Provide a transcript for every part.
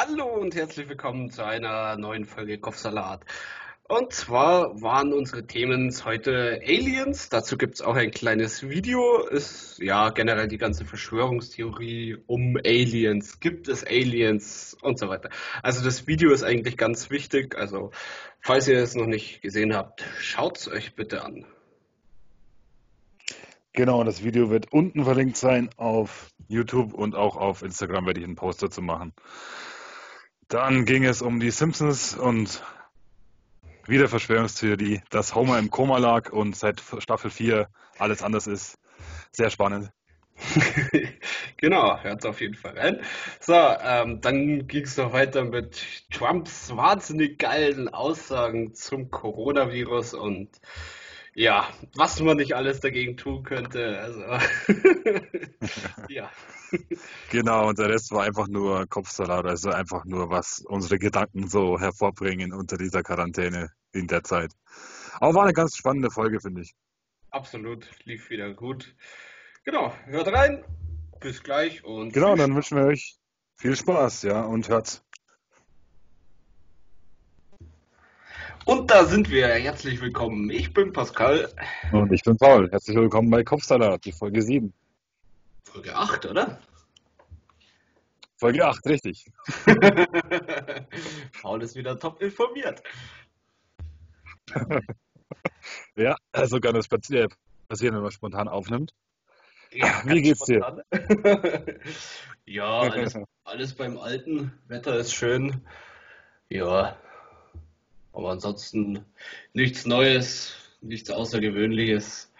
Hallo und herzlich willkommen zu einer neuen Folge Kopfsalat. Und zwar waren unsere Themen heute Aliens. Dazu gibt es auch ein kleines Video. Ist ja generell die ganze Verschwörungstheorie um Aliens. Gibt es Aliens und so weiter. Also das Video ist eigentlich ganz wichtig. Also falls ihr es noch nicht gesehen habt, schaut es euch bitte an. Genau, das Video wird unten verlinkt sein auf YouTube und auch auf Instagram werde ich einen Post dazu machen. Dann ging es um die Simpsons und wieder Verschwörungstheorie, dass Homer im Koma lag und seit Staffel 4 alles anders ist. Sehr spannend. genau, hört auf jeden Fall rein. So, ähm, dann ging es noch weiter mit Trumps wahnsinnig geilen Aussagen zum Coronavirus und ja, was man nicht alles dagegen tun könnte. Also, ja. Genau, und der Rest war einfach nur Kopfsalat, also einfach nur, was unsere Gedanken so hervorbringen unter dieser Quarantäne in der Zeit. Aber war eine ganz spannende Folge, finde ich. Absolut, lief wieder gut. Genau, hört rein. Bis gleich und. Genau, dann wünschen wir euch viel Spaß, ja, und hört's. Und da sind wir. Herzlich willkommen. Ich bin Pascal. Und ich bin Paul. Herzlich willkommen bei Kopfsalat, die Folge 7. Folge 8, oder? Folge 8, richtig. Paul ist wieder top informiert. ja, also kann das passieren, wenn man spontan aufnimmt. Ja, Wie geht's spontan. dir? ja, alles, alles beim Alten. Wetter ist schön. Ja, aber ansonsten nichts Neues, nichts Außergewöhnliches.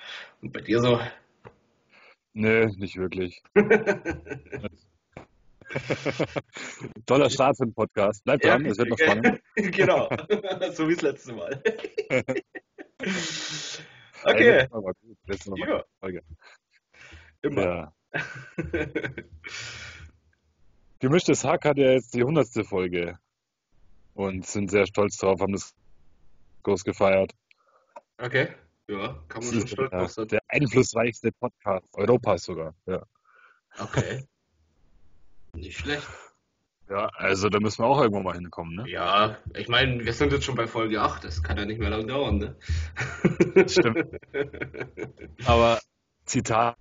Und bei dir so? Nö, nicht wirklich. Toller Start für den Podcast. Bleib dran, es wird noch spannend. genau, so wie das letzte Mal. okay. Letzte Mal ja. Folge. Immer. Ja. Gemischtes Hack hat ja jetzt die hundertste Folge und sind sehr stolz drauf, haben das groß gefeiert. Okay, ja, kann man schon stolz drauf sein. Der einflussreichste Podcast Europas sogar, ja. Okay. Nicht schlecht. Ja, also da müssen wir auch irgendwann mal hinkommen, ne? Ja, ich meine, wir sind jetzt schon bei Folge 8, das kann ja nicht mehr lang dauern, ne? Stimmt. Aber Zitat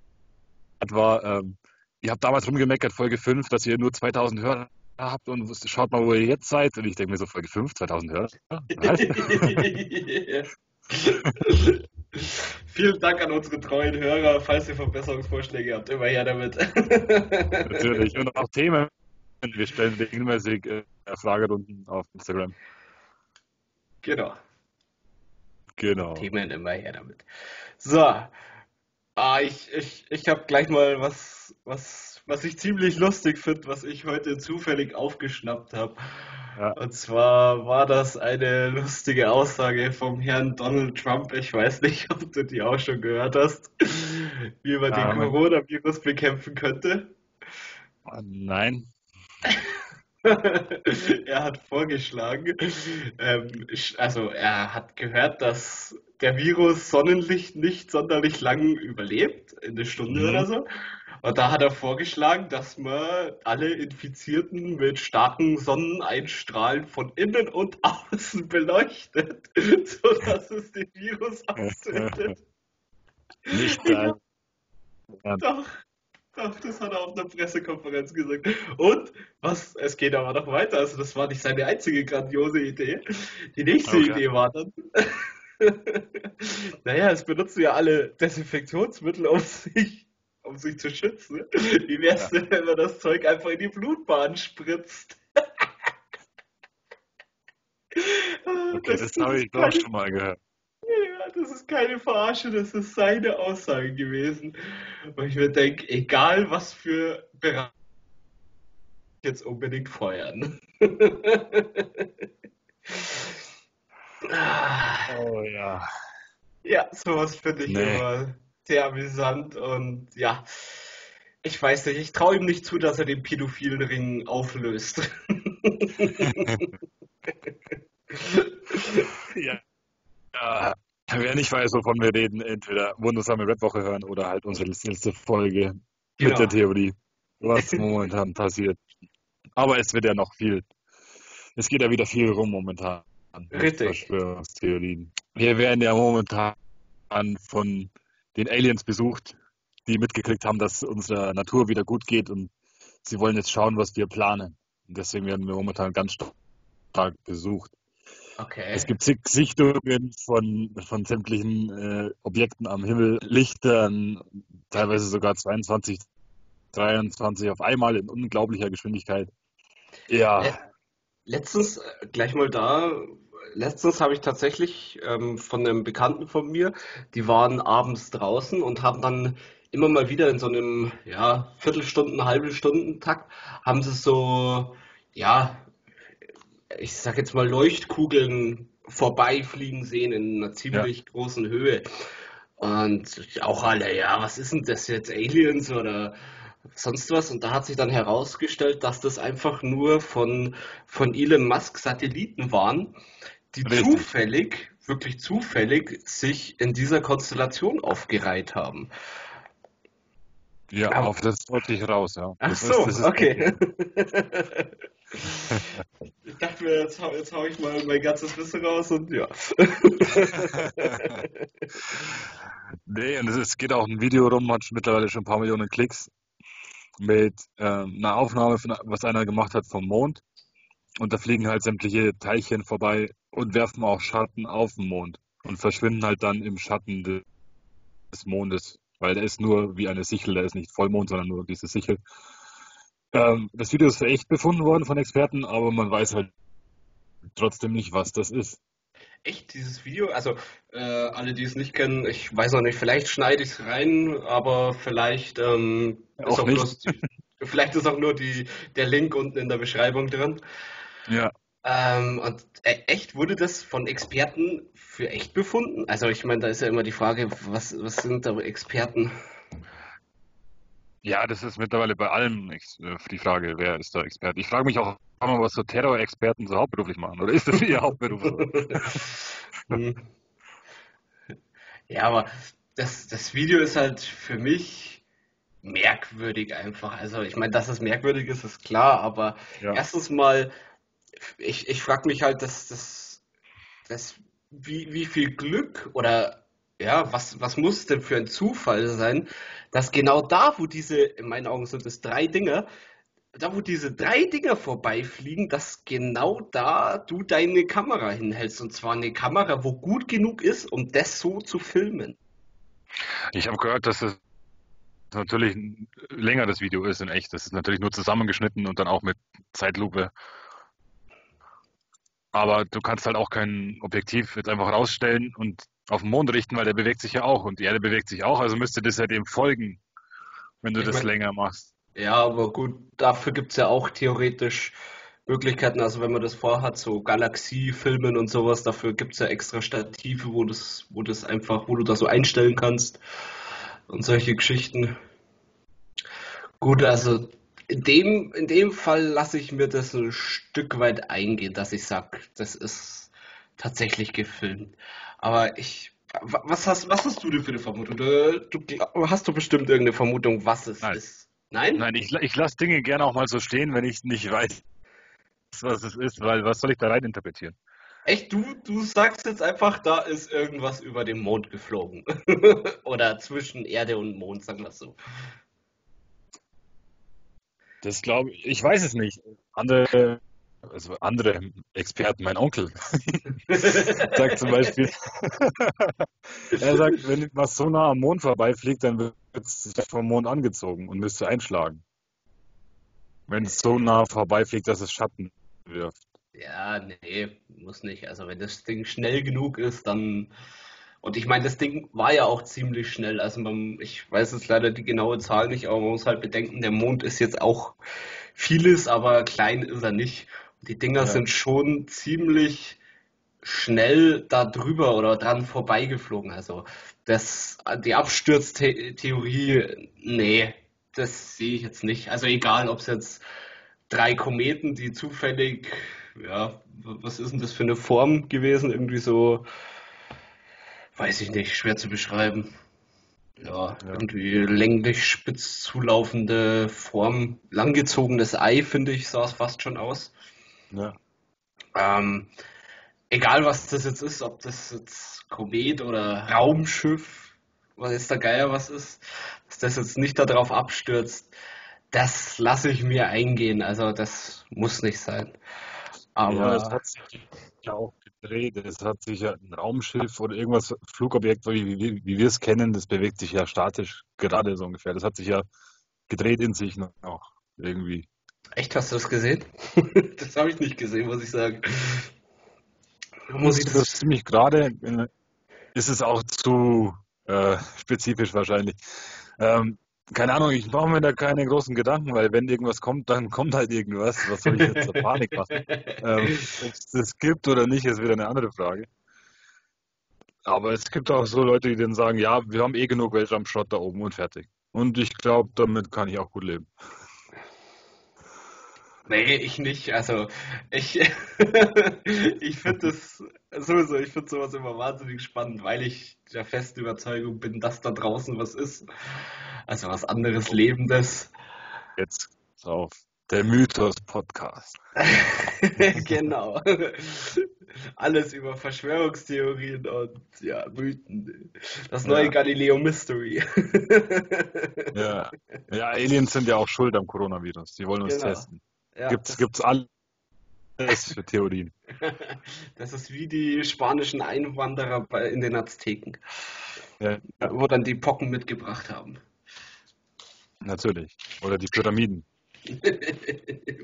war, ähm, ihr habt damals rumgemeckert, Folge 5, dass ihr nur 2000 Hörer habt und schaut mal, wo ihr jetzt seid. Und ich denke mir so, Folge 5, 2000 Hörer. Vielen Dank an unsere treuen Hörer. Falls ihr Verbesserungsvorschläge habt, immer her damit. Natürlich. Und auch Themen. Wir stellen regelmäßig äh, Fragerunden auf Instagram. Genau. Genau. Themen immer her damit. So. Ah, ich ich, ich habe gleich mal was, was was ich ziemlich lustig finde, was ich heute zufällig aufgeschnappt habe. Ja. Und zwar war das eine lustige Aussage vom Herrn Donald Trump. Ich weiß nicht, ob du die auch schon gehört hast, wie man ja, den Coronavirus bekämpfen könnte. Nein. er hat vorgeschlagen, ähm, also er hat gehört, dass der Virus Sonnenlicht nicht sonderlich lang überlebt, eine Stunde mhm. oder so. Und da hat er vorgeschlagen, dass man alle Infizierten mit starken Sonneneinstrahlen von innen und außen beleuchtet, sodass es den Virus abzündet. Nicht geil. Ja. Doch, doch, das hat er auf einer Pressekonferenz gesagt. Und was, es geht aber noch weiter, also das war nicht seine einzige grandiose Idee. Die nächste okay. Idee war dann, naja, es benutzen ja alle Desinfektionsmittel, um sich um sich zu schützen. Wie wär's ja. denn, wenn man das Zeug einfach in die Blutbahn spritzt? okay, das, das habe ich doch schon mal gehört. Ja, das ist keine Verarsche, das ist seine Aussage gewesen. Und ich mir denke, egal was für Bereiche jetzt unbedingt feuern. oh ja. Ja, sowas finde ich nee. immer sehr amüsant und ja, ich weiß nicht, ich traue ihm nicht zu, dass er den pädophilen Ring auflöst. ja. ja. Wer nicht weiß, wovon wir reden, entweder wundersame Rap-Woche hören oder halt unsere letzte Folge genau. mit der Theorie, was momentan passiert. Aber es wird ja noch viel, es geht ja wieder viel rum momentan. Richtig. Verschwörungstheorien. Wir werden ja momentan von den Aliens besucht, die mitgekriegt haben, dass unserer Natur wieder gut geht und sie wollen jetzt schauen, was wir planen. Und deswegen werden wir momentan ganz stark besucht. Okay. Es gibt zig Sichtungen von, von sämtlichen äh, Objekten am Himmel, Lichtern, teilweise sogar 22, 23 auf einmal in unglaublicher Geschwindigkeit. Ja. Letztens, äh, gleich mal da, letztens habe ich tatsächlich ähm, von einem Bekannten von mir, die waren abends draußen und haben dann immer mal wieder in so einem, ja, Viertelstunden, halbe Stunden Takt, haben sie so, ja, ich sag jetzt mal Leuchtkugeln vorbeifliegen sehen in einer ziemlich ja. großen Höhe. Und auch alle, ja, was ist denn das jetzt, Aliens oder sonst was? Und da hat sich dann herausgestellt, dass das einfach nur von, von Elon Musk Satelliten waren, die Richtig. zufällig, wirklich zufällig, sich in dieser Konstellation aufgereiht haben. Ja, Aber, auf das wollte ich raus, ja. Ach das so, ist, okay. ich dachte mir, jetzt, hau, jetzt hau ich mal mein ganzes Wissen raus und ja. nee, und es geht auch ein Video rum, hat mittlerweile schon ein paar Millionen Klicks mit ähm, einer Aufnahme, von, was einer gemacht hat vom Mond. Und da fliegen halt sämtliche Teilchen vorbei und werfen auch Schatten auf den Mond und verschwinden halt dann im Schatten des Mondes, weil der ist nur wie eine Sichel, der ist nicht Vollmond, sondern nur diese Sichel. Ähm, das Video ist für echt befunden worden von Experten, aber man weiß halt trotzdem nicht, was das ist. Echt, dieses Video? Also, äh, alle, die es nicht kennen, ich weiß noch nicht, vielleicht schneide ich es rein, aber vielleicht ähm, auch ist auch. Bloß, vielleicht ist auch nur die, der Link unten in der Beschreibung drin. Ja. Ähm, und äh, echt wurde das von Experten für echt befunden? Also ich meine, da ist ja immer die Frage, was, was sind da Experten? Ja, das ist mittlerweile bei allem äh, die Frage, wer ist da Experte. Ich frage mich auch immer, was so Terror-Experten so hauptberuflich machen. Oder ist das ihr Hauptberuf? Hm. ja, aber das, das Video ist halt für mich merkwürdig einfach. Also ich meine, dass es merkwürdig ist, ist klar, aber ja. erstens mal, ich, ich frage mich halt, dass das, das wie, wie viel Glück oder ja, was, was muss denn für ein Zufall sein, dass genau da, wo diese, in meinen Augen sind es drei Dinge, da wo diese drei Dinger vorbeifliegen, dass genau da du deine Kamera hinhältst. Und zwar eine Kamera, wo gut genug ist, um das so zu filmen. Ich habe gehört, dass es natürlich länger das Video ist in echt. Das ist natürlich nur zusammengeschnitten und dann auch mit Zeitlupe. Aber du kannst halt auch kein Objektiv jetzt einfach rausstellen und auf den Mond richten, weil der bewegt sich ja auch und die Erde bewegt sich auch, also müsste das ja dem folgen, wenn du ich das mein, länger machst. Ja, aber gut, dafür gibt es ja auch theoretisch Möglichkeiten, also wenn man das vorhat, so Galaxiefilmen und sowas, dafür gibt es ja extra Stative, wo das, wo das einfach, wo du das so einstellen kannst und solche Geschichten. Gut, also in dem, in dem Fall lasse ich mir das ein Stück weit eingehen, dass ich sage, das ist tatsächlich gefilmt. Aber ich. Was hast, was hast du denn für eine Vermutung? Du, du hast du bestimmt irgendeine Vermutung, was es Nein. ist? Nein? Nein, ich, ich lasse Dinge gerne auch mal so stehen, wenn ich nicht weiß, was es ist, weil was soll ich da rein interpretieren? Echt, du, du sagst jetzt einfach, da ist irgendwas über den Mond geflogen. Oder zwischen Erde und Mond, sagen wir es so. Das glaube ich, ich weiß es nicht. Andere also andere Experten, mein Onkel, sagt zum Beispiel, er sagt, wenn was so nah am Mond vorbeifliegt, dann wird es vom Mond angezogen und müsste einschlagen. Wenn es so nah vorbeifliegt, dass es Schatten wirft. Ja, nee, muss nicht. Also wenn das Ding schnell genug ist, dann. Und ich meine, das Ding war ja auch ziemlich schnell. Also man, ich weiß jetzt leider die genaue Zahl nicht, aber man muss halt bedenken, der Mond ist jetzt auch vieles, aber klein ist er nicht. Die Dinger ja. sind schon ziemlich schnell da drüber oder dran vorbeigeflogen. Also das, die Absturztheorie, nee, das sehe ich jetzt nicht. Also egal, ob es jetzt drei Kometen, die zufällig, ja, was ist denn das für eine Form gewesen? Irgendwie so, weiß ich nicht, schwer zu beschreiben. ja, irgendwie länglich spitz zulaufende Form. Langgezogenes Ei, finde ich, sah es fast schon aus. Ja. Ähm, egal was das jetzt ist, ob das jetzt Komet oder Raumschiff, was jetzt der Geier was ist, dass das jetzt nicht darauf abstürzt, das lasse ich mir eingehen. Also das muss nicht sein. Ja, Aber es hat sich ja auch gedreht. Es hat sich ja ein Raumschiff oder irgendwas, Flugobjekt, wie, wie, wie wir es kennen, das bewegt sich ja statisch gerade so ungefähr. Das hat sich ja gedreht in sich noch irgendwie. echt, hast du das gesehen? Das habe ich nicht gesehen, muss ich sagen. Muss ich Das ist das? ziemlich gerade, äh, ist es auch zu äh, spezifisch wahrscheinlich. Ähm, keine Ahnung, ich mache mir da keine großen Gedanken, weil wenn irgendwas kommt, dann kommt halt irgendwas. Was soll ich jetzt zur Panik machen? Ähm, ob es das gibt oder nicht, ist wieder eine andere Frage. Aber es gibt auch so Leute, die dann sagen, ja, wir haben eh genug Weltraumschrott da oben und fertig. Und ich glaube, damit kann ich auch gut leben. Nee, ich nicht. Also ich, ich finde das sowieso, ich finde sowas immer wahnsinnig spannend, weil ich der festen Überzeugung bin, dass da draußen was ist. Also was anderes Lebendes. Jetzt auf der Mythos-Podcast. Genau. Alles über Verschwörungstheorien und ja, Mythen. Das neue Ja, Galileo Mystery. ja. Ja, Aliens sind ja auch schuld am Coronavirus. Die wollen uns Genau. testen. Ja, Gibt's, gibt's alles für Theorien. das ist wie die spanischen Einwanderer bei, in den Azteken, Ja, wo dann die Pocken mitgebracht haben. natürlich. Oder die Pyramiden.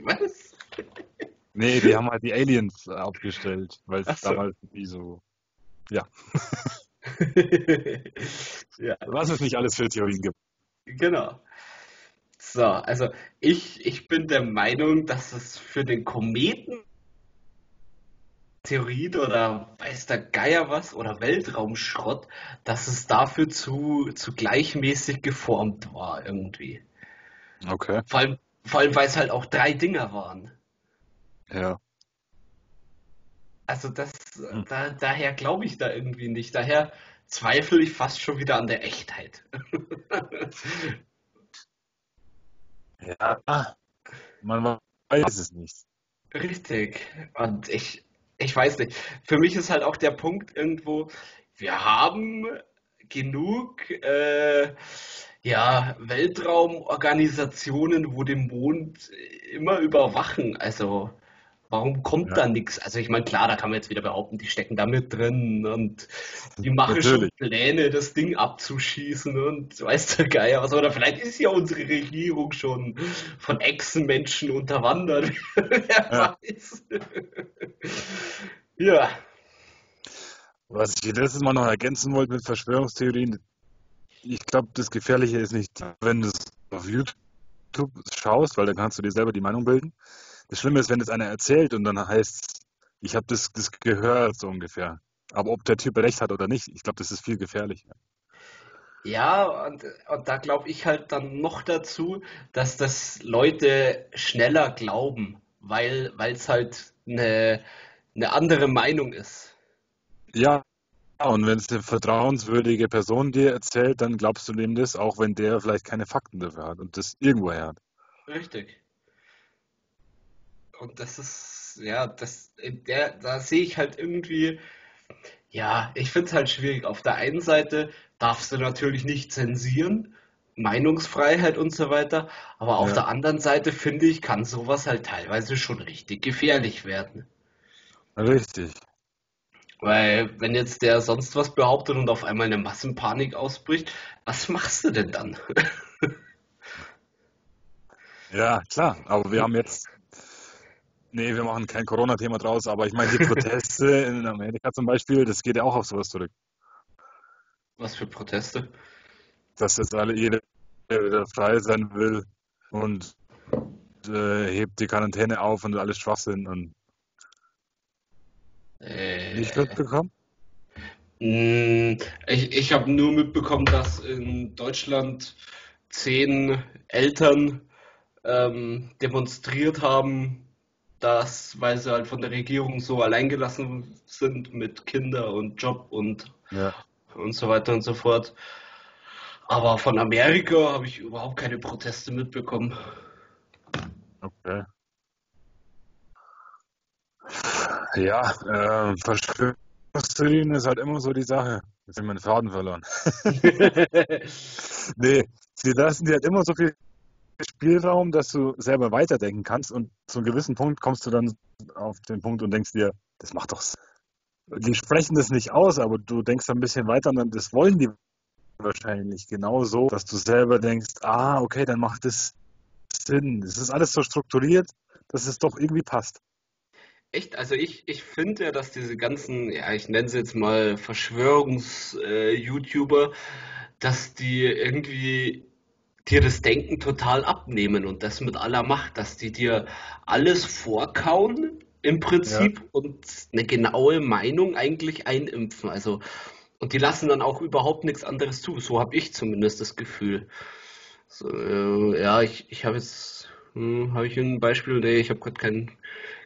Was? Nee, die haben halt die Aliens abgestellt, weil es so. damals nie so. Ja, Ja, was es nicht alles für Theorien gibt. genau. So, also ich, ich bin der Meinung, dass es für den Kometen Theorie oder weiß der Geier was oder Weltraumschrott, dass es dafür zu, zu gleichmäßig geformt war irgendwie. Okay. Vor allem, vor allem, weil es halt auch drei Dinger waren. Ja. Also das, Hm. da, daher glaube ich da irgendwie nicht. Daher zweifle ich fast schon wieder an der Echtheit. Ja, man weiß es nicht. Richtig. Und ich, ich weiß nicht. Für mich ist halt auch der Punkt irgendwo, wir haben genug äh, ja, Weltraumorganisationen, wo den Mond immer überwachen. Also warum kommt Ja, da nichts? Also ich meine, klar, da kann man jetzt wieder behaupten, die stecken da mit drin und die machen schon natürlich. Pläne, das Ding abzuschießen und weiß der Geier was. Oder vielleicht ist ja unsere Regierung schon von Echsenmenschen unterwandert. Wer Ja. weiß. Ja, Was ich letztes Mal noch ergänzen wollte mit Verschwörungstheorien, ich glaube, das Gefährliche ist nicht, wenn du es auf YouTube schaust, weil dann kannst du dir selber die Meinung bilden. Das Schlimme ist, wenn es einer erzählt und dann heißt ich habe das, das gehört, so ungefähr. Aber ob der Typ recht hat oder nicht, ich glaube, das ist viel gefährlicher. ja, und, und da glaube ich halt dann noch dazu, dass das Leute schneller glauben, weil weil es halt eine, eine andere Meinung ist. Ja, und wenn es eine vertrauenswürdige Person dir erzählt, dann glaubst du dem das, auch wenn der vielleicht keine Fakten dafür hat und das irgendwoher hat. Richtig. Und das ist, ja, das, in der, da sehe ich halt irgendwie, ja, ich finde es halt schwierig. Auf der einen Seite darfst du natürlich nicht zensieren, Meinungsfreiheit und so weiter, aber auf der anderen Seite finde ich, kann sowas halt teilweise schon richtig gefährlich werden. richtig. Weil, wenn jetzt der sonst was behauptet und auf einmal eine Massenpanik ausbricht, was machst du denn dann? Ja, klar, aber wir haben jetzt Nee, wir machen kein Corona-Thema draus, aber ich meine, die Proteste in Amerika zum Beispiel, das geht ja auch auf sowas zurück. Was für Proteste? Dass jetzt alle jeder wieder frei sein will und äh, hebt die Quarantäne auf und alles Schwachsinn und nicht Äh, mitbekommen? mh, ich ich habe nur mitbekommen, dass in Deutschland zehn Eltern ähm, demonstriert haben, dass, weil sie halt von der Regierung so alleingelassen sind mit Kinder und Job und, Ja. und so weiter und so fort. Aber von Amerika habe ich überhaupt keine Proteste mitbekommen. Okay. Ja, äh, Verschwörungstheorien ist halt immer so die Sache. Jetzt haben wir den Faden verloren. nee, sie lassen dir halt immer so viel Spielraum, dass du selber weiterdenken kannst und zu einem gewissen Punkt kommst du dann auf den Punkt und denkst dir, das macht doch. Die sprechen das nicht aus, aber du denkst ein bisschen weiter und dann, das wollen die wahrscheinlich genau so, dass du selber denkst, ah, okay, dann macht das Sinn. Es ist alles so strukturiert, dass es doch irgendwie passt. Echt? Also ich, ich finde ja, dass diese ganzen, ja, ich nenne sie jetzt mal Verschwörungs-YouTuber, äh, dass die irgendwie dir das Denken total abnehmen und das mit aller Macht, dass die dir alles vorkauen im Prinzip ja. und eine genaue Meinung eigentlich einimpfen. Also und die lassen dann auch überhaupt nichts anderes zu. So habe ich zumindest das Gefühl. So, äh, ja, ich, ich habe jetzt, hm, habe ich ein Beispiel? Nee, ich habe gerade kein,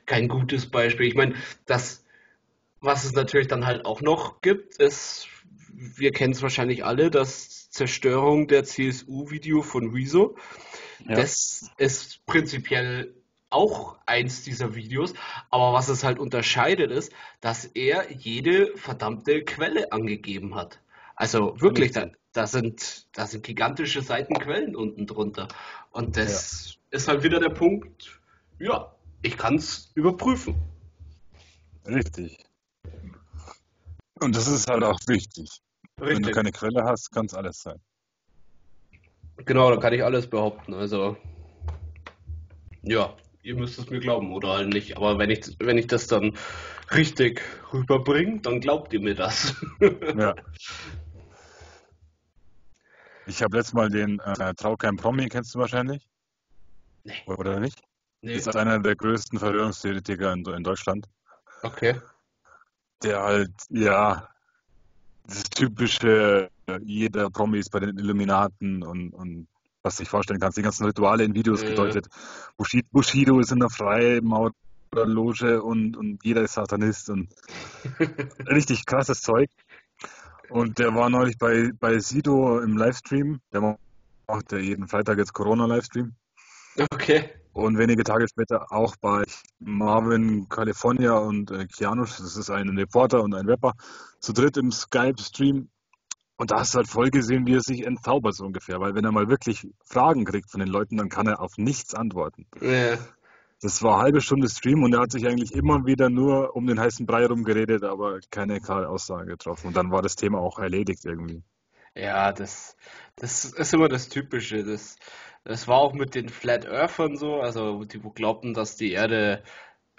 kein gutes Beispiel. Ich meine, das, was es natürlich dann halt auch noch gibt, ist, wir kennen es wahrscheinlich alle, das Zerstörung der CSU-Video von Rezo. Ja. Das ist prinzipiell auch eins dieser Videos, aber was es halt unterscheidet ist, dass er jede verdammte Quelle angegeben hat. Also wirklich, da, da sind, da sind gigantische Seitenquellen unten drunter. Und das ja. ist halt wieder der Punkt, ja, ich kann es überprüfen. Richtig. Und das ist halt auch wichtig. Richtig. Wenn du keine Quelle hast, kann es alles sein. Genau, da kann ich alles behaupten. Also, ja, ihr müsst es mir glauben oder halt nicht. Aber wenn ich, wenn ich das dann richtig rüberbringe, dann glaubt ihr mir das. ja. Ich habe letztes Mal den äh, Traukeim Promi, kennst du wahrscheinlich? Nee. Oder nicht? Nee. Das ist einer der größten Verschwörungstheoretiker in, in Deutschland. Okay. Der halt, ja, das typische, jeder Promi ist bei den Illuminaten und, und was du dich vorstellen kannst, die ganzen Rituale in Videos äh. gedeutet. Bushido, Bushido ist in der Freimaurer-Loge und, und jeder ist Satanist und richtig krasses Zeug. Und der war neulich bei, bei Sido im Livestream. Der macht ja jeden Freitag jetzt Corona-Livestream. Okay. Und wenige Tage später auch bei Marvin California und äh, Kianus, das ist ein Reporter und ein Rapper, zu dritt im Skype-Stream. Und da hast du halt voll gesehen, wie er sich entzaubert so ungefähr. Weil wenn er mal wirklich Fragen kriegt von den Leuten, dann kann er auf nichts antworten. Ja. Das war eine halbe Stunde Stream und er hat sich eigentlich immer wieder nur um den heißen Brei rumgeredet, aber keine klare Aussage getroffen. Und dann war das Thema auch erledigt irgendwie. Ja, das, das ist immer das Typische. Das, das war auch mit den Flat Earthern so, also die wo glaubten, dass die Erde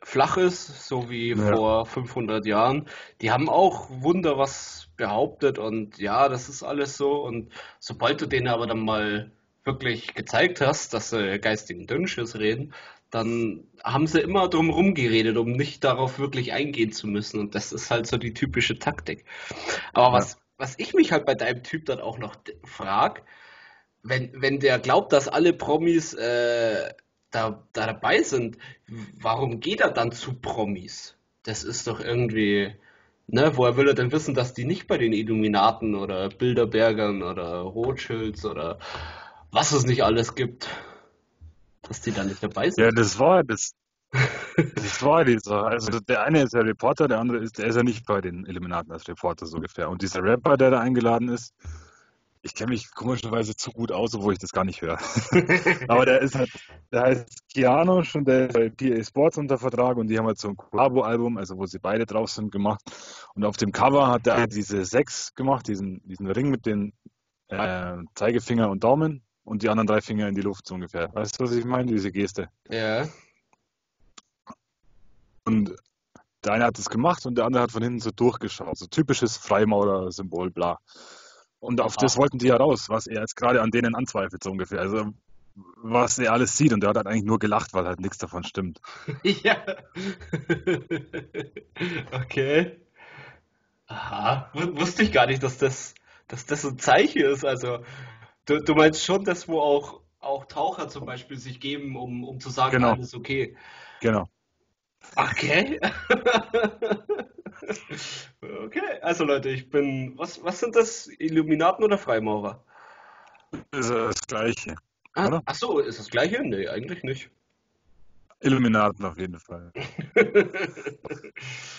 flach ist, so wie ja. vor 500 Jahren. Die haben auch Wunder was behauptet und ja, das ist alles so. Und sobald du denen aber dann mal wirklich gezeigt hast, dass sie geistigen Dünnschiss reden, dann haben sie immer drum rumgeredet, um nicht darauf wirklich eingehen zu müssen. Und das ist halt so die typische Taktik. Aber ja. was ich mich halt bei deinem Typ dann auch noch frag, wenn, wenn der glaubt, dass alle Promis äh, da, da dabei sind, warum geht er dann zu Promis? Das ist doch irgendwie, ne, woher will er denn wissen, dass die nicht bei den Illuminaten oder Bilderbergern oder Rothschilds oder was es nicht alles gibt? dass die da nicht dabei sind. Ja, das war das. Die Sache. Also der eine ist der Reporter, der andere ist, der ist ja nicht bei den Illuminaten als Reporter so ungefähr. Und dieser Rapper, der da eingeladen ist, ich kenne mich komischerweise zu gut aus, obwohl ich das gar nicht höre. Aber der ist halt, der heißt Keanu und der ist bei PA Sports unter Vertrag und die haben halt so ein Collabo-Album, also wo sie beide drauf sind, gemacht. Und auf dem Cover hat er diese Sechs gemacht, diesen, diesen Ring mit den äh, Zeigefinger und Daumen und die anderen drei Finger in die Luft so ungefähr. Weißt du, was ich meine? Diese Geste. Ja. Und der eine hat das gemacht und der andere hat von hinten so durchgeschaut. So typisches Freimaurer-Symbol, bla. Und auf Ach. das wollten die ja raus, was er jetzt gerade an denen anzweifelt, so ungefähr. Also, was er alles sieht. Und der hat halt eigentlich nur gelacht, weil halt nichts davon stimmt. ja. okay. Aha. Wusste ich gar nicht, dass das, dass das ein Zeichen ist. Also, Du, du meinst schon, dass wo auch, auch Taucher zum Beispiel sich geben, um, um zu sagen, genau. alles okay. Genau. Okay. okay, also Leute, ich bin. Was, was sind das? Illuminaten oder Freimaurer? ist das Gleiche. Ah, Oder? ach so, ist das gleiche? Nee, eigentlich nicht. Illuminaten auf jeden Fall.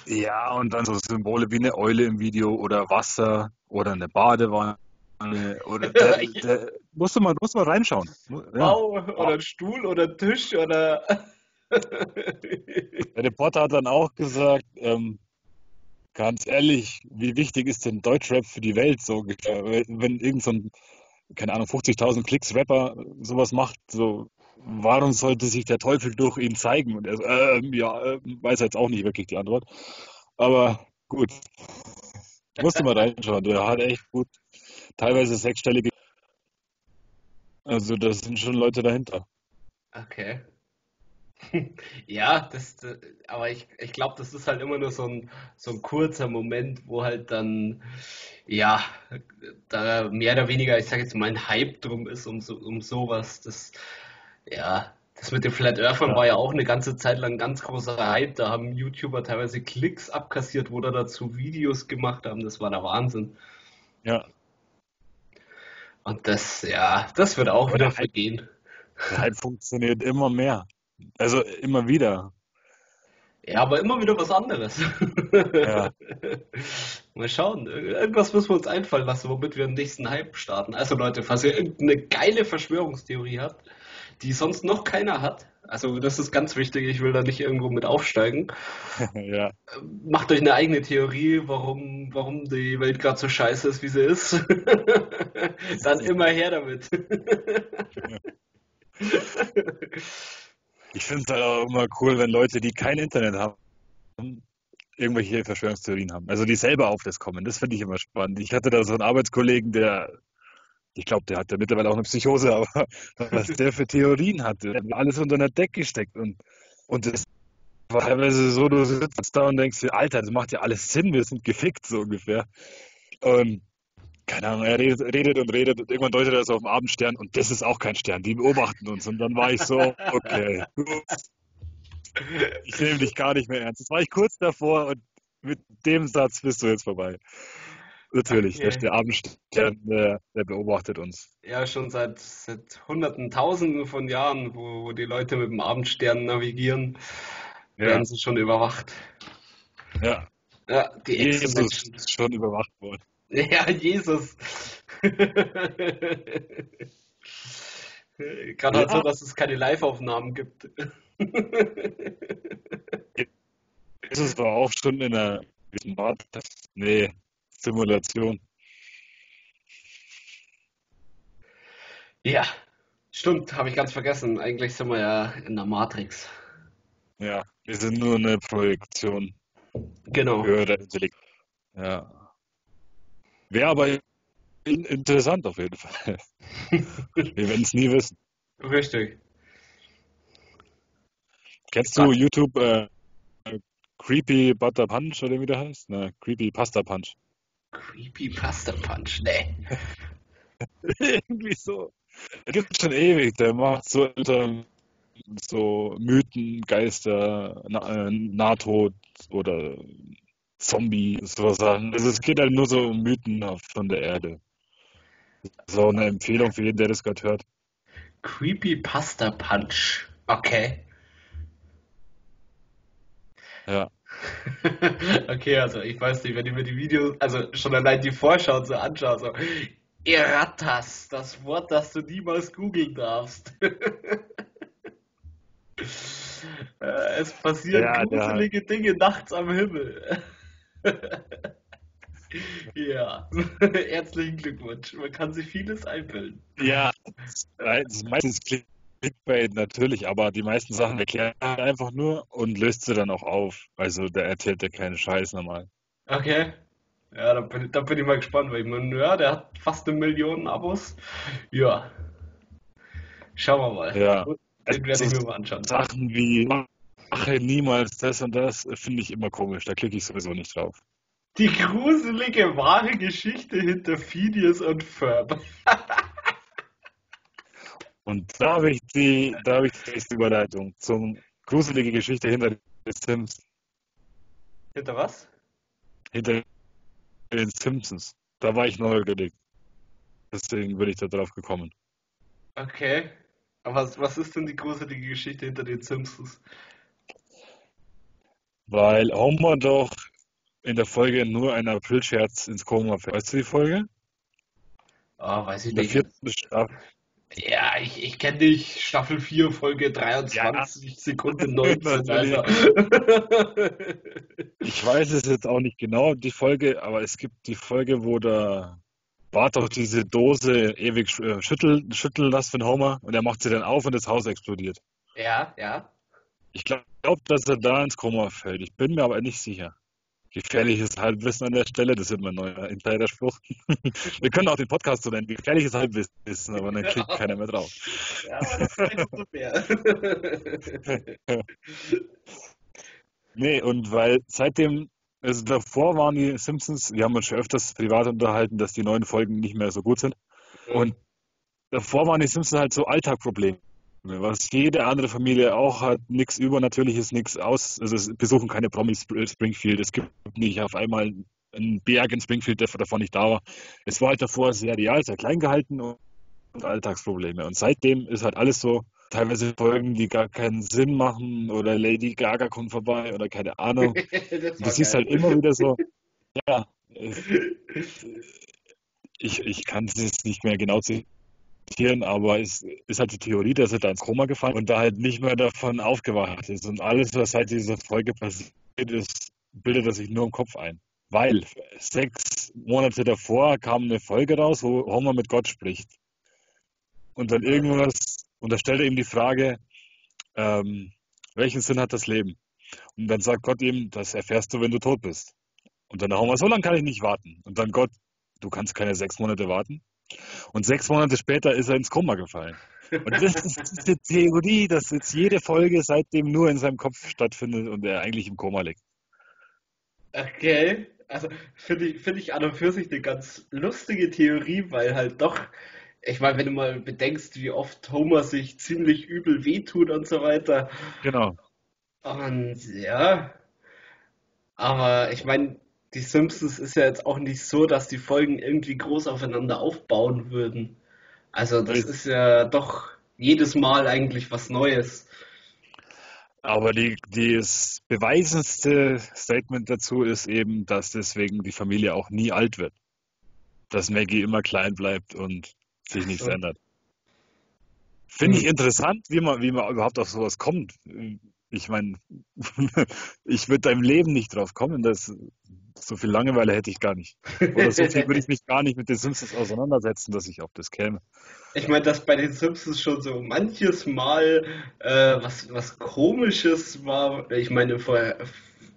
Ja, und dann so Symbole wie eine Eule im Video oder Wasser oder eine Badewanne oder der, der, musst du mal, musst du mal reinschauen. Ja. Wow, oder ein Stuhl oder ein Tisch oder. Der Reporter hat dann auch gesagt, ähm, ganz ehrlich, wie wichtig ist denn Deutschrap für die Welt so? Wenn irgend so ein, keine Ahnung, 50.000 Klicks Rapper sowas macht, so, warum sollte sich der Teufel durch ihn zeigen? Und er so, ähm, ja, äh, weiß jetzt auch nicht wirklich die Antwort. Aber gut, musste mal reinschauen. Der hat echt gut, teilweise sechsstellige. Also, das sind schon Leute dahinter. Okay. Ja, das, das- aber ich, ich glaube, das ist halt immer nur so ein, so ein kurzer Moment, wo halt dann, ja, da mehr oder weniger, ich sage jetzt mal, ein Hype drum ist um, so, um sowas. Das, ja, das mit den Flat Earthern Ja. war ja auch eine ganze Zeit lang ein ganz großer Hype. Da haben YouTuber teilweise Klicks abkassiert, wo da dazu Videos gemacht haben. Das war der Wahnsinn. Ja, Und das, ja, das wird auch wieder vergehen. der Hype funktioniert immer mehr. Also immer wieder. Ja, aber immer wieder was anderes. Ja. Mal schauen. Irgendwas müssen wir uns einfallen lassen, womit wir den nächsten Hype starten. Also Leute, falls ihr irgendeine geile Verschwörungstheorie habt, die sonst noch keiner hat, also das ist ganz wichtig, ich will da nicht irgendwo mit aufsteigen, Ja, macht euch eine eigene Theorie, warum, warum die Welt gerade so scheiße ist, wie sie ist. Dann immer her damit. Ich finde es halt auch immer cool, wenn Leute, die kein Internet haben, irgendwelche Verschwörungstheorien haben. Also die selber auf das kommen. Das finde ich immer spannend. Ich hatte da so einen Arbeitskollegen, der, ich glaube, der hat ja mittlerweile auch eine Psychose, aber was der für Theorien hatte. Der hat alles unter einer Decke gesteckt und, und das war teilweise so, du sitzt da und denkst Alter, das macht ja alles Sinn, wir sind gefickt, so ungefähr. Und keine Ahnung, er redet, redet und redet und irgendwann deutet er so auf den Abendstern und das ist auch kein Stern, die beobachten uns. Und dann war ich so, okay. Ich nehme dich gar nicht mehr ernst. Jetzt war ich kurz davor und mit dem Satz bist du jetzt vorbei. Natürlich, Okay. der, Abendstern, der, der beobachtet uns. Ja, schon seit, seit Hunderten, Tausenden von Jahren, wo, wo die Leute mit dem Abendstern navigieren, Ja, werden sie schon überwacht. ja. Ja, die Jesus ist schon überwacht worden. Ja, Jesus. Gerade halt Ja. so, dass es keine Live-Aufnahmen gibt. Jesus war auch schon in einer. Nee, Simulation. Ja, stimmt, habe ich ganz vergessen. Eigentlich sind wir ja in der Matrix. Ja, wir sind nur eine Projektion Genau. Ja. Wäre aber in interessant auf jeden Fall. Wir werden es nie wissen. Richtig. Kennst du YouTube äh, Creepy Butter Punch oder wie der heißt? Ne, Creepy Pasta Punch. Creepy Pasta Punch. Nee. Irgendwie so. Der gibt schon ewig. Der macht so, so Mythen, Geister, Na, äh, Nahtod oder Zombie, sowas. Sachen. Also es geht halt nur so um Mythen von der Erde. Auch eine Empfehlung für jeden, der das gerade hört. Creepy Pasta Punch. Okay. Ja. Okay, also ich weiß nicht, wenn ich mir die Videos, also schon allein die Vorschau so anschaue, so Erratas, das Wort, das du niemals googeln darfst. Äh, Es passieren Ja, gruselige Dinge nachts am Himmel. Ja, herzlichen Glückwunsch. Man kann sich vieles einbilden. Ja, meistens Clickbait natürlich, aber die meisten Sachen erklärt er einfach nur und löst sie dann auch auf. Also der erzählt ja keinen Scheiß normal. Okay. Ja, da bin, da bin ich mal gespannt, weil ich meine, ja, der hat fast eine Million Abos. Ja. Schauen wir mal. Ja. Den werde ich mir mal anschauen. Sachen wie mache niemals das und das finde ich immer komisch. Da klicke ich sowieso nicht drauf. Die gruselige wahre Geschichte hinter Phineas und Ferb. Und da habe ich die, da habe ich die nächste Überleitung zum gruselige Geschichte hinter den Sims, Hinter was? hinter den Simpsons. Da war ich neugierig. deswegen bin ich da drauf gekommen. Okay. Aber was, was ist denn die gruselige Geschichte hinter den Simpsons? Weil Homer doch in der Folge nur ein Aprilscherz ins Koma fällt. Weißt du die Folge? Ah, weiß ich In der nicht. vierten Staffel. Ja, ich, ich kenne dich, Staffel 4, Folge 23, Sekunde 19, Natürlich. Alter. Ich weiß es jetzt auch nicht genau, die Folge, aber es gibt die Folge, wo der Bart doch diese Dose ewig äh, schütteln, schütteln lässt von Homer und er macht sie dann auf und das Haus explodiert. Ja, ja. Ich glaube, dass er da ins Koma fällt. Ich bin mir aber nicht sicher. Gefährliches Halbwissen an der Stelle, das wird mein neuer Insiderspruch. Wir können auch den Podcast so nennen, gefährliches Halbwissen, aber dann klickt keiner mehr drauf. Ja, aber das ist so fair. Nee, und weil seitdem, also davor waren die Simpsons, wir haben uns schon öfters privat unterhalten, dass die neuen Folgen nicht mehr so gut sind. Und davor waren die Simpsons halt so Alltagprobleme, was jede andere Familie auch hat. Nichts Übernatürliches, nichts aus. Also es besuchen keine Promis Spr- Springfield. Es gibt nicht auf einmal einen Berg in Springfield, der davon nicht da war. Es war halt davor sehr real, sehr klein gehalten und, Alltagsprobleme. Und seitdem ist halt alles so, teilweise Folgen, die gar keinen Sinn machen oder Lady Gaga kommt vorbei oder keine Ahnung. Das Du siehst halt immer wieder so, ja, ich, ich kann es jetzt nicht mehr genau zitieren, aber es ist halt die Theorie, dass er da ins Koma gefallen und da halt nicht mehr davon aufgewacht ist. Und alles, was seit dieser Folge passiert ist, bildet er sich nur im Kopf ein. Weil sechs Monate davor kam eine Folge raus, wo Homer mit Gott spricht. Und dann irgendwas, und da stellt er ihm die Frage, ähm, welchen Sinn hat das Leben? Und dann sagt Gott ihm, das erfährst du, wenn du tot bist. Und dann Homer, so lange kann ich nicht warten. Und dann Gott, du kannst keine sechs Monate warten. Und sechs Monate später ist er ins Koma gefallen. Und das ist die Theorie, dass jetzt jede Folge seitdem nur in seinem Kopf stattfindet und er eigentlich im Koma liegt. Okay, also finde ich, finde ich an und für sich eine ganz lustige Theorie, weil halt doch, ich meine, wenn du mal bedenkst, wie oft Homer sich ziemlich übel wehtut und so weiter. Genau. Und ja, aber ich meine, die Simpsons ist ja jetzt auch nicht so, dass die Folgen irgendwie groß aufeinander aufbauen würden. Also das ist ja doch jedes Mal eigentlich was Neues. Aber die, das beweisendste Statement dazu ist eben, dass deswegen die Familie auch nie alt wird. Dass Maggie immer klein bleibt und sich nichts So. ändert. Finde ich Hm. interessant, wie man, wie man überhaupt auf sowas kommt. Ich meine, ich würde da im Leben nicht drauf kommen, dass so viel Langeweile hätte ich gar nicht. Oder so viel würde ich mich gar nicht mit den Simpsons auseinandersetzen, dass ich auf das käme. Ich meine, dass bei den Simpsons schon so manches Mal äh, was, was Komisches war. Ich meine, vor,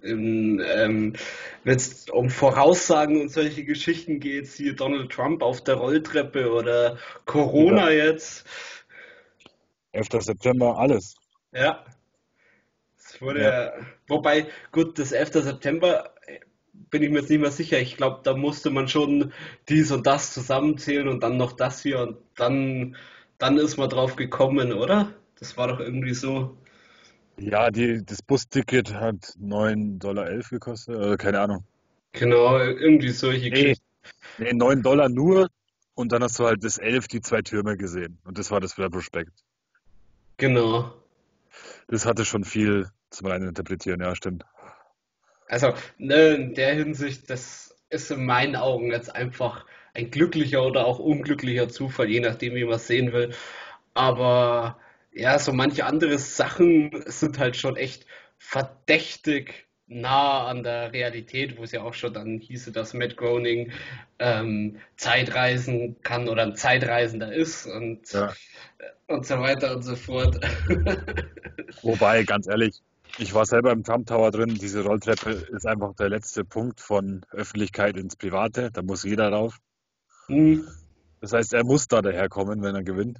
in, ähm, wenn es um Voraussagen und solche Geschichten geht, siehe Donald Trump auf der Rolltreppe oder Corona jetzt. 11. September, alles. Ja, es wurde Ja. Wobei, gut, das 11. September bin ich mir jetzt nicht mehr sicher. Ich glaube, da musste man schon dies und das zusammenzählen und dann noch das hier und dann, dann ist man drauf gekommen, oder? Das war doch irgendwie so. Ja, die, das Busticket hat 9,11 Dollar gekostet, oder keine Ahnung. Genau, irgendwie solche Nee, nee, 9 Dollar nur und dann hast du halt das 11, die zwei Türme gesehen. Und das war das Werbeprospekt. Genau. Das hatte schon viel zum Reininterpretieren, ja, stimmt. Also, ne, in der Hinsicht, das ist in meinen Augen jetzt einfach ein glücklicher oder auch unglücklicher Zufall, je nachdem, wie man es sehen will. Aber ja, so manche andere Sachen sind halt schon echt verdächtig nah an der Realität, wo es ja auch schon dann hieße, dass Matt Groening ähm, Zeitreisen kann oder ein Zeitreisender ist und, Ja. und so weiter und so fort. Wobei, ganz ehrlich, ich war selber im Trump Tower drin. Diese Rolltreppe ist einfach der letzte Punkt von Öffentlichkeit ins Private. Da muss jeder rauf. Hm. Das heißt, er muss da daherkommen, wenn er gewinnt.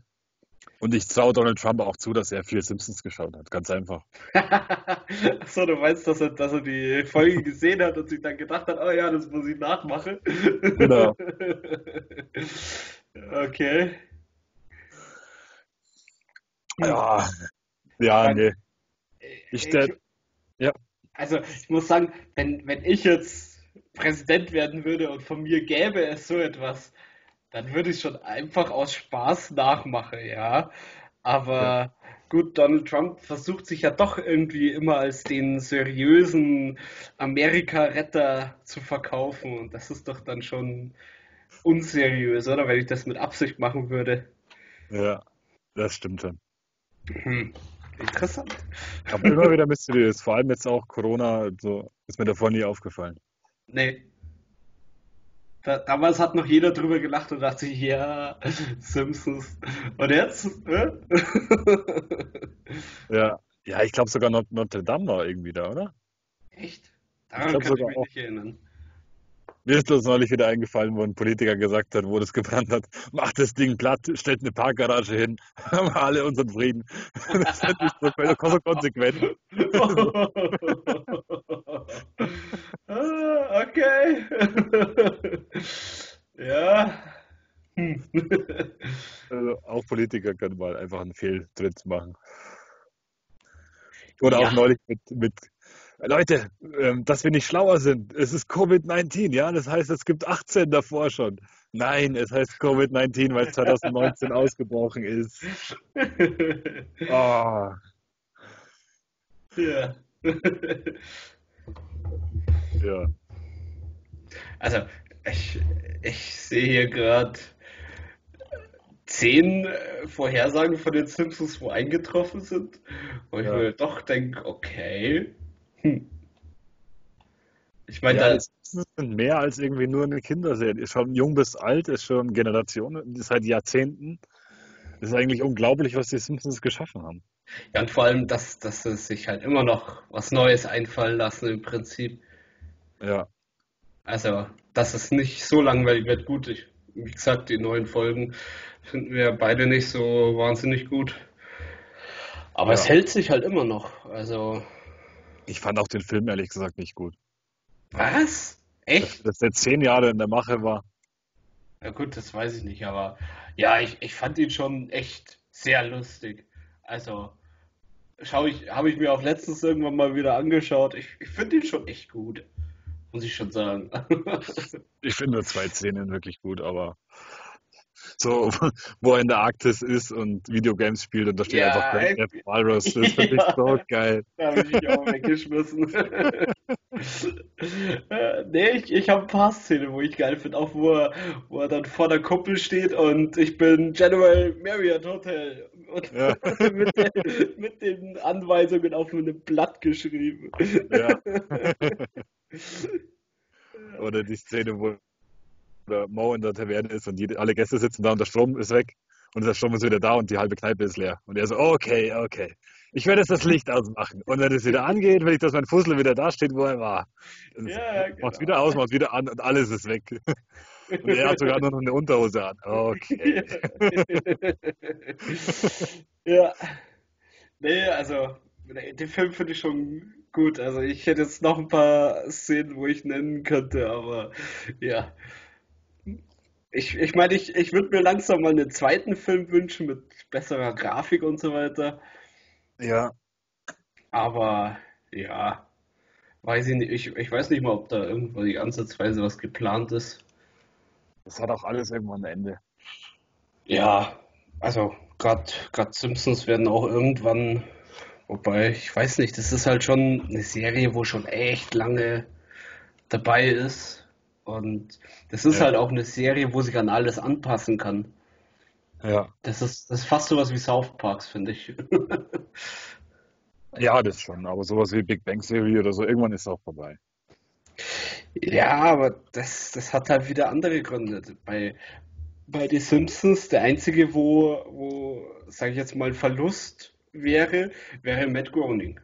Und ich traue Donald Trump auch zu, dass er viel Simpsons geschaut hat. Ganz einfach. Achso, du meinst, dass er, dass er die Folge gesehen hat und sich dann gedacht hat, oh ja, das muss ich nachmachen. Genau. Okay. Ja, ja, nee. Ich, der, ja. Also ich muss sagen, wenn, wenn ich jetzt Präsident werden würde und von mir gäbe es so etwas, dann würde ich schon einfach aus Spaß nachmachen, ja. Aber ja. gut, Donald Trump versucht sich ja doch irgendwie immer als den seriösen Amerika-Retter zu verkaufen. Und das ist doch dann schon unseriös, oder? Wenn ich das mit Absicht machen würde. Ja, das stimmt schon. Hm. Interessant. Aber immer wieder mysteriös. Vor allem jetzt auch Corona, so ist mir davor nie aufgefallen. Nee. Da, damals hat noch jeder drüber gelacht und dachte sich, ja, Simpsons. Und jetzt? Äh? ja. ja, ich glaube sogar Notre Dame war irgendwie da, oder? Echt? Daran ich kann ich mich auch. nicht erinnern. Mir ist das neulich wieder eingefallen, wo ein Politiker gesagt hat, wo das gebrannt hat, macht das Ding platt, stellt eine Parkgarage hin, haben wir alle unseren Frieden. Das ist nicht so, konsequent. Okay. ja. Also auch Politiker können mal einfach einen Fehltritt machen. Oder ja. auch neulich mit, mit Leute, ähm, dass wir nicht schlauer sind. Es ist Covid-19, ja, das heißt, es gibt 18 davor schon. Nein, es heißt Covid-19, weil es 2019 ausgebrochen ist. Oh. Ja. ja. Also, ich, ich sehe hier gerade zehn Vorhersagen von den Simpsons, wo eingetroffen sind. Und ja. ich mir doch denke, okay, hm. Ich meine, ja, das sind mehr als irgendwie nur eine Kinderserie. Ist schon jung bis alt, ist schon Generationen, ist seit Jahrzehnten. Ist eigentlich unglaublich, was die Simpsons geschaffen haben. Ja, und vor allem, dass, dass sie sich halt immer noch was Neues einfallen lassen im Prinzip. Ja. Also, dass es nicht so langweilig wird. Gut, ich, wie gesagt, die neuen Folgen finden wir beide nicht so wahnsinnig gut. Aber ja. es hält sich halt immer noch. Also, ich fand auch den Film ehrlich gesagt nicht gut. Was? Echt? Dass, dass der zehn Jahre in der Mache war. Ja gut, das weiß ich nicht, aber ja, ich, ich fand ihn schon echt sehr lustig. Also, schau ich, habe ich mir auch letztens irgendwann mal wieder angeschaut. Ich, ich finde ihn schon echt gut, muss ich schon sagen. ich finde zwei Szenen wirklich gut, aber so, wo er in der Arktis ist und Videogames spielt und da steht ja, einfach Grand Theft Walrus. Das finde ja, ich so geil. Da habe ich mich auch weggeschmissen. Äh, nee, ich, ich habe ein paar Szenen, wo ich geil finde, auch wo er, wo er dann vor der Kuppel steht und ich bin General Marriott Hotel und ja. mit, den, mit, den Anweisungen auf einem Blatt geschrieben. Ja. Oder die Szene, wo oder Mo in der Taverne ist und die, alle Gäste sitzen da und der Strom ist weg und der Strom ist wieder da und die halbe Kneipe ist leer. Und er so, okay, okay. Ich werde jetzt das Licht ausmachen. Und wenn es wieder angeht, will ich, dass mein Fussel wieder da steht, wo er war. Ja, genau. Macht wieder aus, macht wieder an und alles ist weg. Und er hat sogar nur noch eine Unterhose an. Okay. ja. Nee, also, den Film finde ich schon gut. Also, ich hätte jetzt noch ein paar Szenen, wo ich nennen könnte, aber ja. Ich, ich meine, ich, ich würde mir langsam mal einen zweiten Film wünschen mit besserer Grafik und so weiter. Ja. Aber ja, weiß ich nicht. Ich, ich weiß nicht mal, ob da irgendwo die ansatzweise was geplant ist. Das hat auch alles irgendwann ein Ende. Ja, also gerade Simpsons werden auch irgendwann, wobei ich weiß nicht, das ist halt schon eine Serie, wo schon echt lange dabei ist. Und das ist ja. halt auch eine Serie, wo sich an alles anpassen kann. Ja. Das ist, das ist fast sowas wie South Parks, finde ich. ja, das schon, aber sowas wie Big Bang Theory oder so, irgendwann ist es auch vorbei. Ja, aber das, das hat halt wieder andere Gründe. Bei, bei The Simpsons, der einzige, wo, wo sage ich jetzt mal, Verlust wäre, wäre Matt Groening.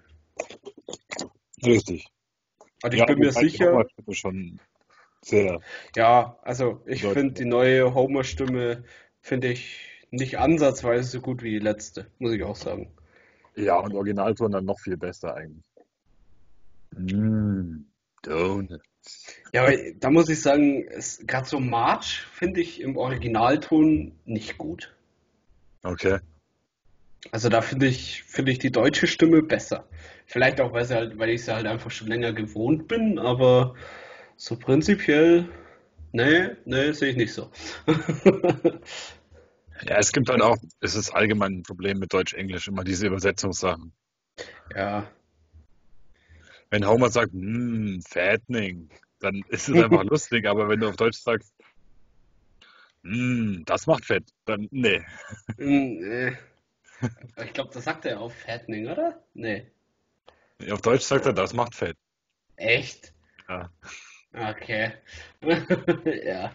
Richtig. Und ich ja, bin mir sicher. Schon sehr. Ja, also ich finde die neue Homer-Stimme finde ich nicht ansatzweise so gut wie die letzte, muss ich auch sagen. Ja, und Originalton dann noch viel besser eigentlich. Mm, Donuts. Ja, aber da muss ich sagen, gerade so March finde ich im Originalton nicht gut. Okay. Also da finde ich, finde ich die deutsche Stimme besser. Vielleicht auch, weil, sie halt, weil ich sie halt einfach schon länger gewohnt bin, aber so prinzipiell Nee, nee, sehe ich nicht so. Ja, es gibt halt auch, es ist allgemein ein Problem mit Deutsch-Englisch, immer diese Übersetzungssachen. Ja. Wenn Homer sagt, hm, Fattening, dann ist es einfach lustig, aber wenn du auf Deutsch sagst, hm, das macht fett, dann nee. Hm, nee. Ich glaube, das sagt er auf Fattening, oder? Nee. Auf Deutsch sagt er, das macht fett. Echt? Ja. Okay. Ja.